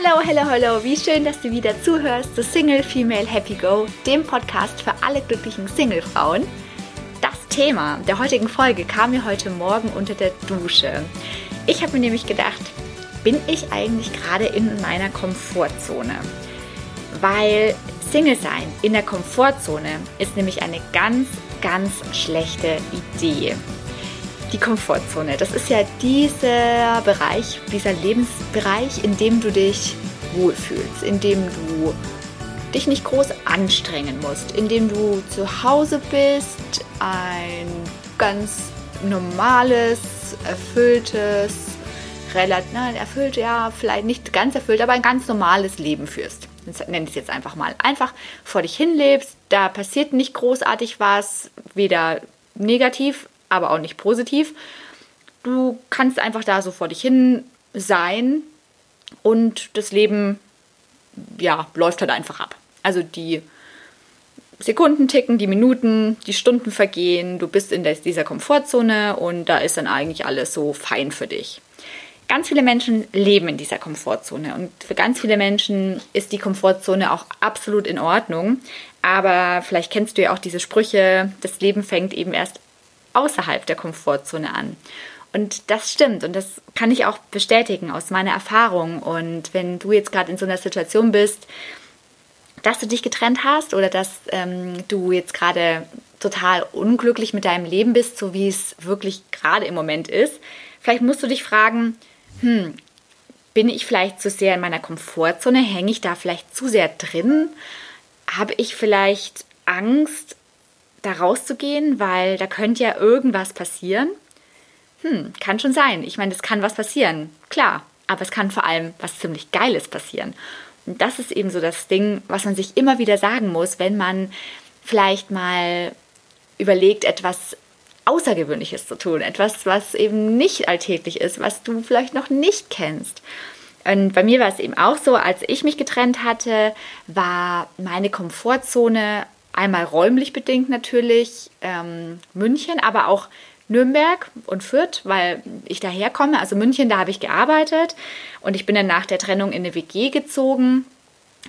Hallo, hallo, hallo, wie schön, dass du wieder zuhörst zu Single Female Happy Go, dem Podcast für alle glücklichen Single-Frauen. Das Thema der heutigen Folge kam mir heute Morgen unter der Dusche. Ich habe mir nämlich gedacht, bin ich eigentlich gerade in meiner Komfortzone? Weil Single sein in der Komfortzone ist nämlich eine ganz, ganz schlechte Idee die Komfortzone. Das ist ja dieser Bereich, dieser Lebensbereich, in dem du dich wohlfühlst, in dem du dich nicht groß anstrengen musst, in dem du zu Hause bist, ein ganz normales, erfülltes, relativ, nein, erfüllt, ja, vielleicht nicht ganz erfüllt, aber ein ganz normales Leben führst. Nenne ich es jetzt einfach mal. Einfach vor dich hinlebst, da passiert nicht großartig was, weder negativ aber auch nicht positiv. Du kannst einfach da so vor dich hin sein und das Leben, ja, läuft halt einfach ab. Also die Sekunden ticken, die Minuten, die Stunden vergehen, du bist in dieser Komfortzone und da ist dann eigentlich alles so fein für dich. Ganz viele Menschen leben in dieser Komfortzone und für ganz viele Menschen ist die Komfortzone auch absolut in Ordnung. Aber vielleicht kennst du ja auch diese Sprüche, das Leben fängt eben erst außerhalb der Komfortzone an. Und das stimmt und das kann ich auch bestätigen aus meiner Erfahrung. Und wenn du jetzt gerade in so einer Situation bist, dass du dich getrennt hast oder dass ähm, du jetzt gerade total unglücklich mit deinem Leben bist, so wie es wirklich gerade im Moment ist, vielleicht musst du dich fragen, hm, bin ich vielleicht zu sehr in meiner Komfortzone? Hänge ich da vielleicht zu sehr drin? Habe ich vielleicht Angst, da rauszugehen, weil da könnte ja irgendwas passieren. Hm, kann schon sein. Ich meine, es kann was passieren, klar. Aber es kann vor allem was ziemlich Geiles passieren. Und das ist eben so das Ding, was man sich immer wieder sagen muss, wenn man vielleicht mal überlegt, etwas Außergewöhnliches zu tun. Etwas, was eben nicht alltäglich ist, was du vielleicht noch nicht kennst. Und bei mir war es eben auch so, als ich mich getrennt hatte, war meine Komfortzone Einmal räumlich bedingt natürlich ähm, München, aber auch Nürnberg und Fürth, weil ich daher komme. Also München, da habe ich gearbeitet und ich bin dann nach der Trennung in eine WG gezogen,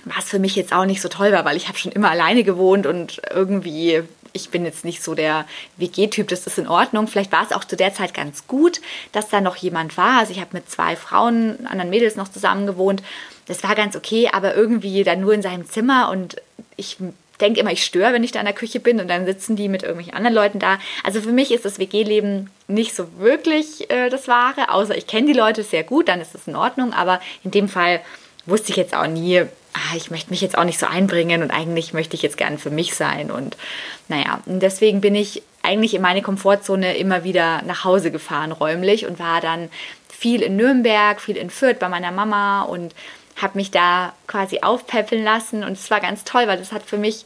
was für mich jetzt auch nicht so toll war, weil ich habe schon immer alleine gewohnt und irgendwie ich bin jetzt nicht so der WG-Typ, das ist in Ordnung. Vielleicht war es auch zu der Zeit ganz gut, dass da noch jemand war. Also ich habe mit zwei Frauen, anderen Mädels noch zusammen gewohnt. Das war ganz okay, aber irgendwie dann nur in seinem Zimmer und ich denke immer, ich störe, wenn ich da in der Küche bin und dann sitzen die mit irgendwelchen anderen Leuten da. Also für mich ist das WG-Leben nicht so wirklich äh, das Wahre, außer ich kenne die Leute sehr gut, dann ist das in Ordnung. Aber in dem Fall wusste ich jetzt auch nie, ah, ich möchte mich jetzt auch nicht so einbringen und eigentlich möchte ich jetzt gern für mich sein. Und naja, und deswegen bin ich eigentlich in meine Komfortzone immer wieder nach Hause gefahren räumlich und war dann viel in Nürnberg, viel in Fürth bei meiner Mama und habe mich da quasi aufpäppeln lassen und es war ganz toll, weil das hat für mich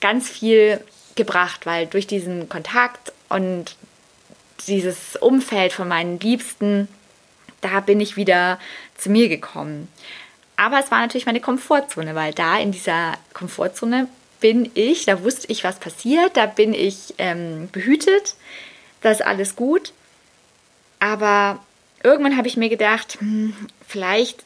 ganz viel gebracht, weil durch diesen Kontakt und dieses Umfeld von meinen Liebsten, da bin ich wieder zu mir gekommen. Aber es war natürlich meine Komfortzone, weil da in dieser Komfortzone bin ich, da wusste ich, was passiert, da bin ich ähm, behütet, da ist alles gut. Aber irgendwann habe ich mir gedacht, hm, vielleicht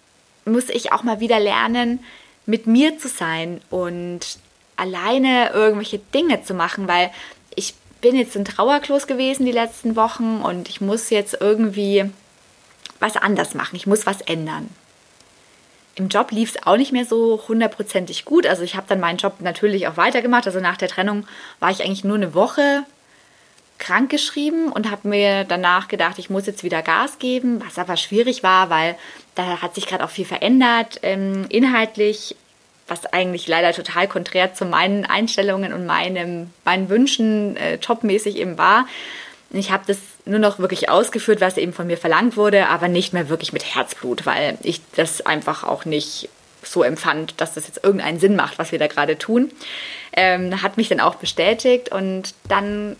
muss ich auch mal wieder lernen, mit mir zu sein und alleine irgendwelche Dinge zu machen, weil ich bin jetzt in Trauerklos gewesen die letzten Wochen und ich muss jetzt irgendwie was anders machen. Ich muss was ändern. Im Job lief es auch nicht mehr so hundertprozentig gut. Also ich habe dann meinen Job natürlich auch weitergemacht. Also nach der Trennung war ich eigentlich nur eine Woche krank geschrieben und habe mir danach gedacht, ich muss jetzt wieder Gas geben, was aber schwierig war, weil da hat sich gerade auch viel verändert ähm, inhaltlich, was eigentlich leider total konträr zu meinen Einstellungen und meinem, meinen Wünschen äh, jobmäßig eben war. Ich habe das nur noch wirklich ausgeführt, was eben von mir verlangt wurde, aber nicht mehr wirklich mit Herzblut, weil ich das einfach auch nicht so empfand, dass das jetzt irgendeinen Sinn macht, was wir da gerade tun. Ähm, hat mich dann auch bestätigt und dann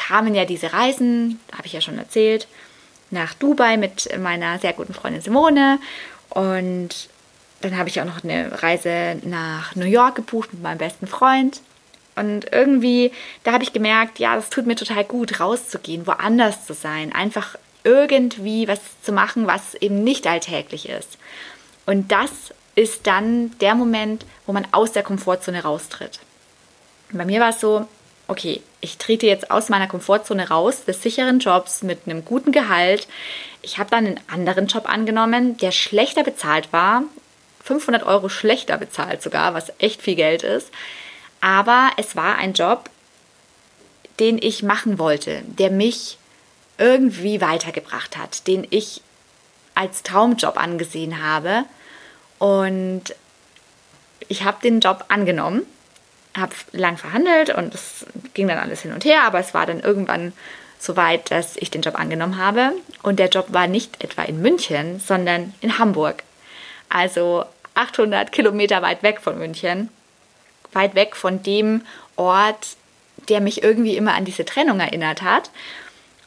kamen ja diese Reisen, habe ich ja schon erzählt, nach Dubai mit meiner sehr guten Freundin Simone und dann habe ich auch noch eine Reise nach New York gebucht mit meinem besten Freund. Und irgendwie, da habe ich gemerkt, ja, das tut mir total gut, rauszugehen, woanders zu sein, einfach irgendwie was zu machen, was eben nicht alltäglich ist. Und das ist dann der Moment, wo man aus der Komfortzone raustritt. Bei mir war es so, okay, ich trete jetzt aus meiner Komfortzone raus, des sicheren Jobs mit einem guten Gehalt. Ich habe dann einen anderen Job angenommen, der schlechter bezahlt war, 500 Euro schlechter bezahlt sogar, was echt viel Geld ist. Aber es war ein Job, den ich machen wollte, der mich irgendwie weitergebracht hat, den ich als Traumjob angesehen habe. Und ich habe den Job angenommen habe lang verhandelt und es ging dann alles hin und her, aber es war dann irgendwann so weit, dass ich den Job angenommen habe. Und der Job war nicht etwa in München, sondern in Hamburg. Also 800 Kilometer weit weg von München. Weit weg von dem Ort, der mich irgendwie immer an diese Trennung erinnert hat.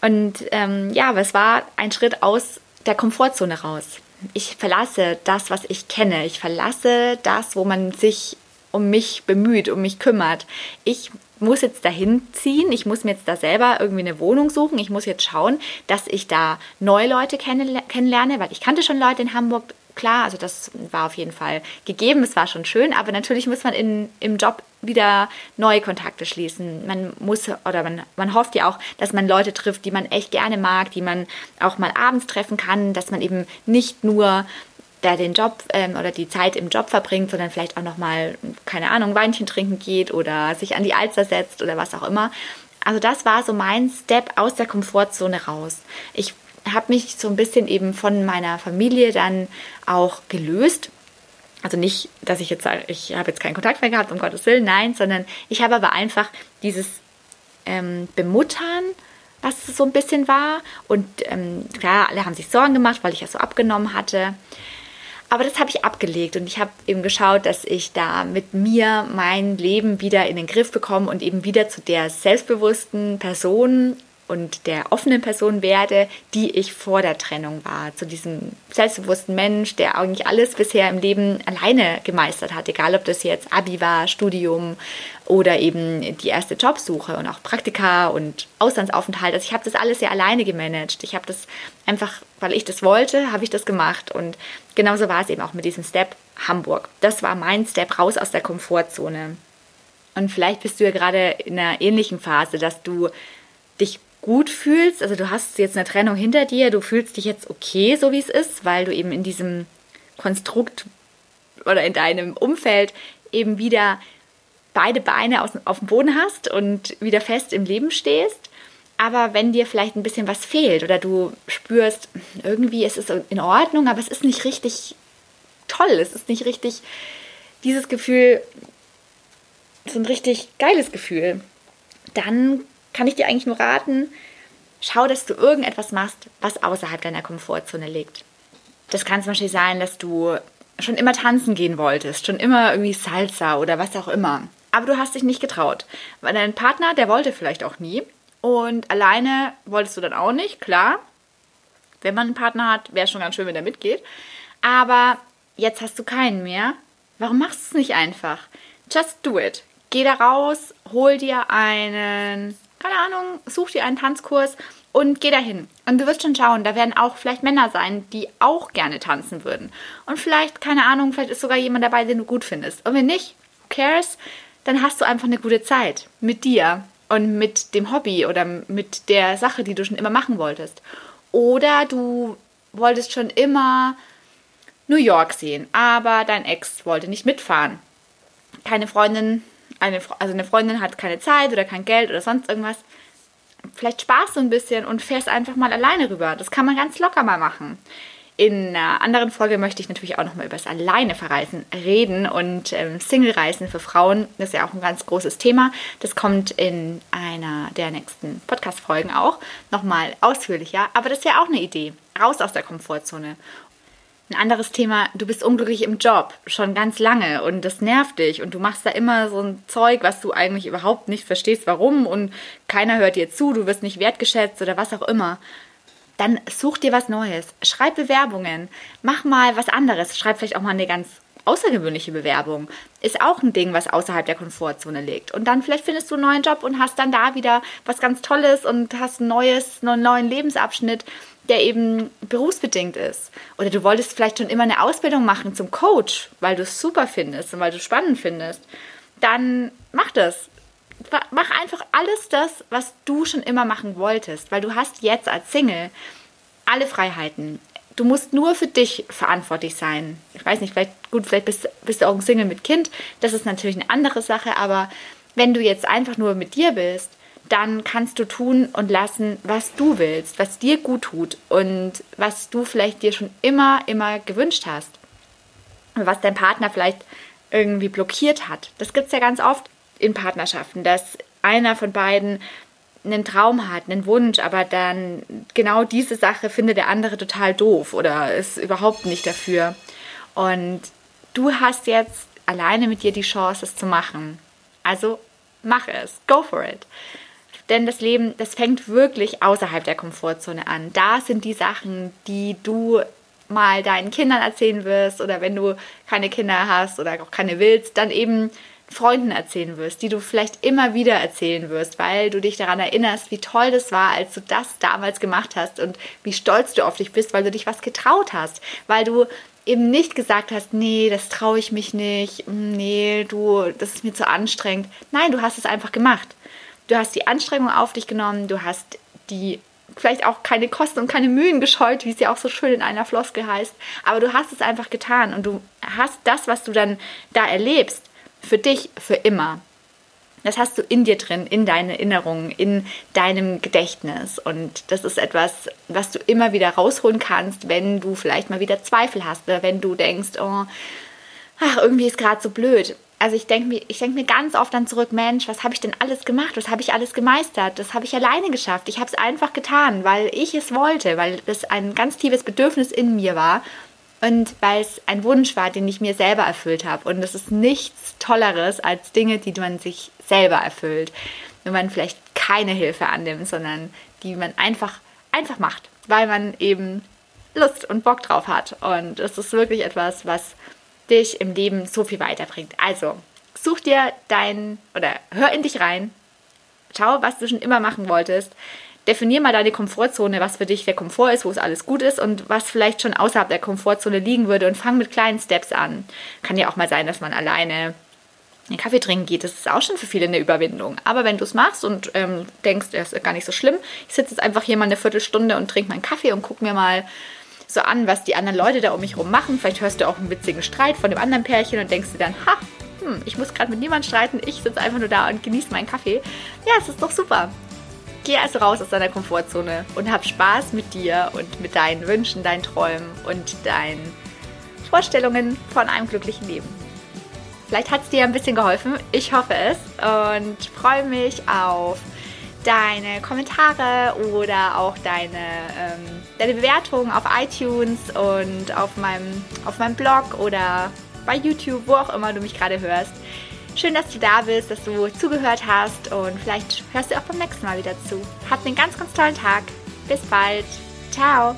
Und ähm, ja, aber es war ein Schritt aus der Komfortzone raus. Ich verlasse das, was ich kenne. Ich verlasse das, wo man sich um mich bemüht, um mich kümmert. Ich muss jetzt dahin ziehen, ich muss mir jetzt da selber irgendwie eine Wohnung suchen, ich muss jetzt schauen, dass ich da neue Leute kennenlerne, weil ich kannte schon Leute in Hamburg, klar, also das war auf jeden Fall gegeben, es war schon schön, aber natürlich muss man in, im Job wieder neue Kontakte schließen. Man muss oder man, man hofft ja auch, dass man Leute trifft, die man echt gerne mag, die man auch mal abends treffen kann, dass man eben nicht nur der den Job ähm, oder die Zeit im Job verbringt, sondern vielleicht auch nochmal, keine Ahnung, Weinchen trinken geht oder sich an die Alster setzt oder was auch immer. Also das war so mein Step aus der Komfortzone raus. Ich habe mich so ein bisschen eben von meiner Familie dann auch gelöst. Also nicht, dass ich jetzt sage, ich habe jetzt keinen Kontakt mehr gehabt, um Gottes Willen, nein, sondern ich habe aber einfach dieses ähm, Bemuttern, was so ein bisschen war. Und ähm, klar, alle haben sich Sorgen gemacht, weil ich ja so abgenommen hatte. Aber das habe ich abgelegt und ich habe eben geschaut, dass ich da mit mir mein Leben wieder in den Griff bekomme und eben wieder zu der selbstbewussten Person und der offenen Person werde, die ich vor der Trennung war. Zu diesem selbstbewussten Mensch, der eigentlich alles bisher im Leben alleine gemeistert hat, egal ob das jetzt Abi war, Studium oder eben die erste Jobsuche und auch Praktika und Auslandsaufenthalt. Also ich habe das alles sehr alleine gemanagt. Ich habe das einfach, weil ich das wollte, habe ich das gemacht. Und genauso war es eben auch mit diesem Step Hamburg. Das war mein Step raus aus der Komfortzone. Und vielleicht bist du ja gerade in einer ähnlichen Phase, dass du dich gut fühlst, also du hast jetzt eine Trennung hinter dir, du fühlst dich jetzt okay, so wie es ist, weil du eben in diesem Konstrukt oder in deinem Umfeld eben wieder beide Beine auf dem Boden hast und wieder fest im Leben stehst. Aber wenn dir vielleicht ein bisschen was fehlt oder du spürst, irgendwie ist es in Ordnung, aber es ist nicht richtig toll, es ist nicht richtig dieses Gefühl, so ein richtig geiles Gefühl, dann kann ich dir eigentlich nur raten, schau, dass du irgendetwas machst, was außerhalb deiner Komfortzone liegt. Das kann zum Beispiel sein, dass du schon immer tanzen gehen wolltest, schon immer irgendwie Salsa oder was auch immer. Aber du hast dich nicht getraut. Weil dein Partner, der wollte vielleicht auch nie. Und alleine wolltest du dann auch nicht, klar. Wenn man einen Partner hat, wäre es schon ganz schön, wenn er mitgeht. Aber jetzt hast du keinen mehr. Warum machst du es nicht einfach? Just do it. Geh da raus, hol dir einen keine Ahnung, such dir einen Tanzkurs und geh dahin. Und du wirst schon schauen, da werden auch vielleicht Männer sein, die auch gerne tanzen würden. Und vielleicht, keine Ahnung, vielleicht ist sogar jemand dabei, den du gut findest. Und wenn nicht, who cares? Dann hast du einfach eine gute Zeit mit dir und mit dem Hobby oder mit der Sache, die du schon immer machen wolltest. Oder du wolltest schon immer New York sehen, aber dein Ex wollte nicht mitfahren. Keine Freundin eine, also eine Freundin hat keine Zeit oder kein Geld oder sonst irgendwas, vielleicht sparst du ein bisschen und fährst einfach mal alleine rüber. Das kann man ganz locker mal machen. In einer anderen Folge möchte ich natürlich auch nochmal über das Alleine verreisen reden und ähm, Single-Reisen für Frauen. Das ist ja auch ein ganz großes Thema. Das kommt in einer der nächsten Podcast-Folgen auch nochmal ausführlicher. Aber das ist ja auch eine Idee. Raus aus der Komfortzone. Ein anderes Thema, du bist unglücklich im Job, schon ganz lange und das nervt dich und du machst da immer so ein Zeug, was du eigentlich überhaupt nicht verstehst, warum und keiner hört dir zu, du wirst nicht wertgeschätzt oder was auch immer. Dann such dir was Neues, schreib Bewerbungen, mach mal was anderes, schreib vielleicht auch mal eine ganz außergewöhnliche Bewerbung. Ist auch ein Ding, was außerhalb der Komfortzone liegt. Und dann vielleicht findest du einen neuen Job und hast dann da wieder was ganz Tolles und hast ein neues, einen neuen Lebensabschnitt der eben berufsbedingt ist. Oder du wolltest vielleicht schon immer eine Ausbildung machen zum Coach, weil du es super findest und weil du es spannend findest. Dann mach das. Mach einfach alles das, was du schon immer machen wolltest, weil du hast jetzt als Single alle Freiheiten. Du musst nur für dich verantwortlich sein. Ich weiß nicht, vielleicht, gut, vielleicht bist, bist du auch ein Single mit Kind. Das ist natürlich eine andere Sache, aber wenn du jetzt einfach nur mit dir bist, dann kannst du tun und lassen, was du willst, was dir gut tut und was du vielleicht dir schon immer, immer gewünscht hast. Was dein Partner vielleicht irgendwie blockiert hat. Das gibt es ja ganz oft in Partnerschaften, dass einer von beiden einen Traum hat, einen Wunsch, aber dann genau diese Sache findet der andere total doof oder ist überhaupt nicht dafür. Und du hast jetzt alleine mit dir die Chance, es zu machen. Also mach es, go for it. Denn das Leben, das fängt wirklich außerhalb der Komfortzone an. Da sind die Sachen, die du mal deinen Kindern erzählen wirst oder wenn du keine Kinder hast oder auch keine willst, dann eben Freunden erzählen wirst, die du vielleicht immer wieder erzählen wirst, weil du dich daran erinnerst, wie toll das war, als du das damals gemacht hast und wie stolz du auf dich bist, weil du dich was getraut hast, weil du eben nicht gesagt hast, nee, das traue ich mich nicht, nee, du, das ist mir zu anstrengend. Nein, du hast es einfach gemacht. Du hast die Anstrengung auf dich genommen, du hast die vielleicht auch keine Kosten und keine Mühen gescheut, wie es ja auch so schön in einer Floskel heißt, aber du hast es einfach getan und du hast das, was du dann da erlebst, für dich für immer. Das hast du in dir drin, in deinen Erinnerungen, in deinem Gedächtnis. Und das ist etwas, was du immer wieder rausholen kannst, wenn du vielleicht mal wieder Zweifel hast oder wenn du denkst, oh, ach, irgendwie ist gerade so blöd also ich denke mir, ich mir ganz oft dann zurück, Mensch, was habe ich denn alles gemacht? Was habe ich alles gemeistert? Das habe ich alleine geschafft. Ich habe es einfach getan, weil ich es wollte, weil das ein ganz tiefes Bedürfnis in mir war und weil es ein Wunsch war, den ich mir selber erfüllt habe. Und es ist nichts Tolleres als Dinge, die man sich selber erfüllt, wenn man vielleicht keine Hilfe annimmt, sondern die man einfach einfach macht, weil man eben Lust und Bock drauf hat. Und es ist wirklich etwas, was dich im Leben so viel weiterbringt. Also, such dir dein oder hör in dich rein. Schau, was du schon immer machen wolltest. Definier mal deine Komfortzone, was für dich der Komfort ist, wo es alles gut ist und was vielleicht schon außerhalb der Komfortzone liegen würde und fang mit kleinen Steps an. Kann ja auch mal sein, dass man alleine einen Kaffee trinken geht. Das ist auch schon für viele eine Überwindung. Aber wenn du es machst und ähm, denkst, das ist gar nicht so schlimm, ich sitze jetzt einfach hier mal eine Viertelstunde und trinke meinen Kaffee und gucke mir mal so an, was die anderen Leute da um mich herum machen. Vielleicht hörst du auch einen witzigen Streit von dem anderen Pärchen und denkst dir dann, ha, hm, ich muss gerade mit niemandem streiten, ich sitze einfach nur da und genieße meinen Kaffee. Ja, es ist doch super. Geh also raus aus deiner Komfortzone und hab Spaß mit dir und mit deinen Wünschen, deinen Träumen und deinen Vorstellungen von einem glücklichen Leben. Vielleicht hat es dir ein bisschen geholfen. Ich hoffe es und freue mich auf deine Kommentare oder auch deine, ähm, deine Bewertungen auf iTunes und auf meinem, auf meinem Blog oder bei YouTube, wo auch immer du mich gerade hörst. Schön, dass du da bist, dass du zugehört hast und vielleicht hörst du auch beim nächsten Mal wieder zu. Habt einen ganz, ganz tollen Tag. Bis bald. Ciao.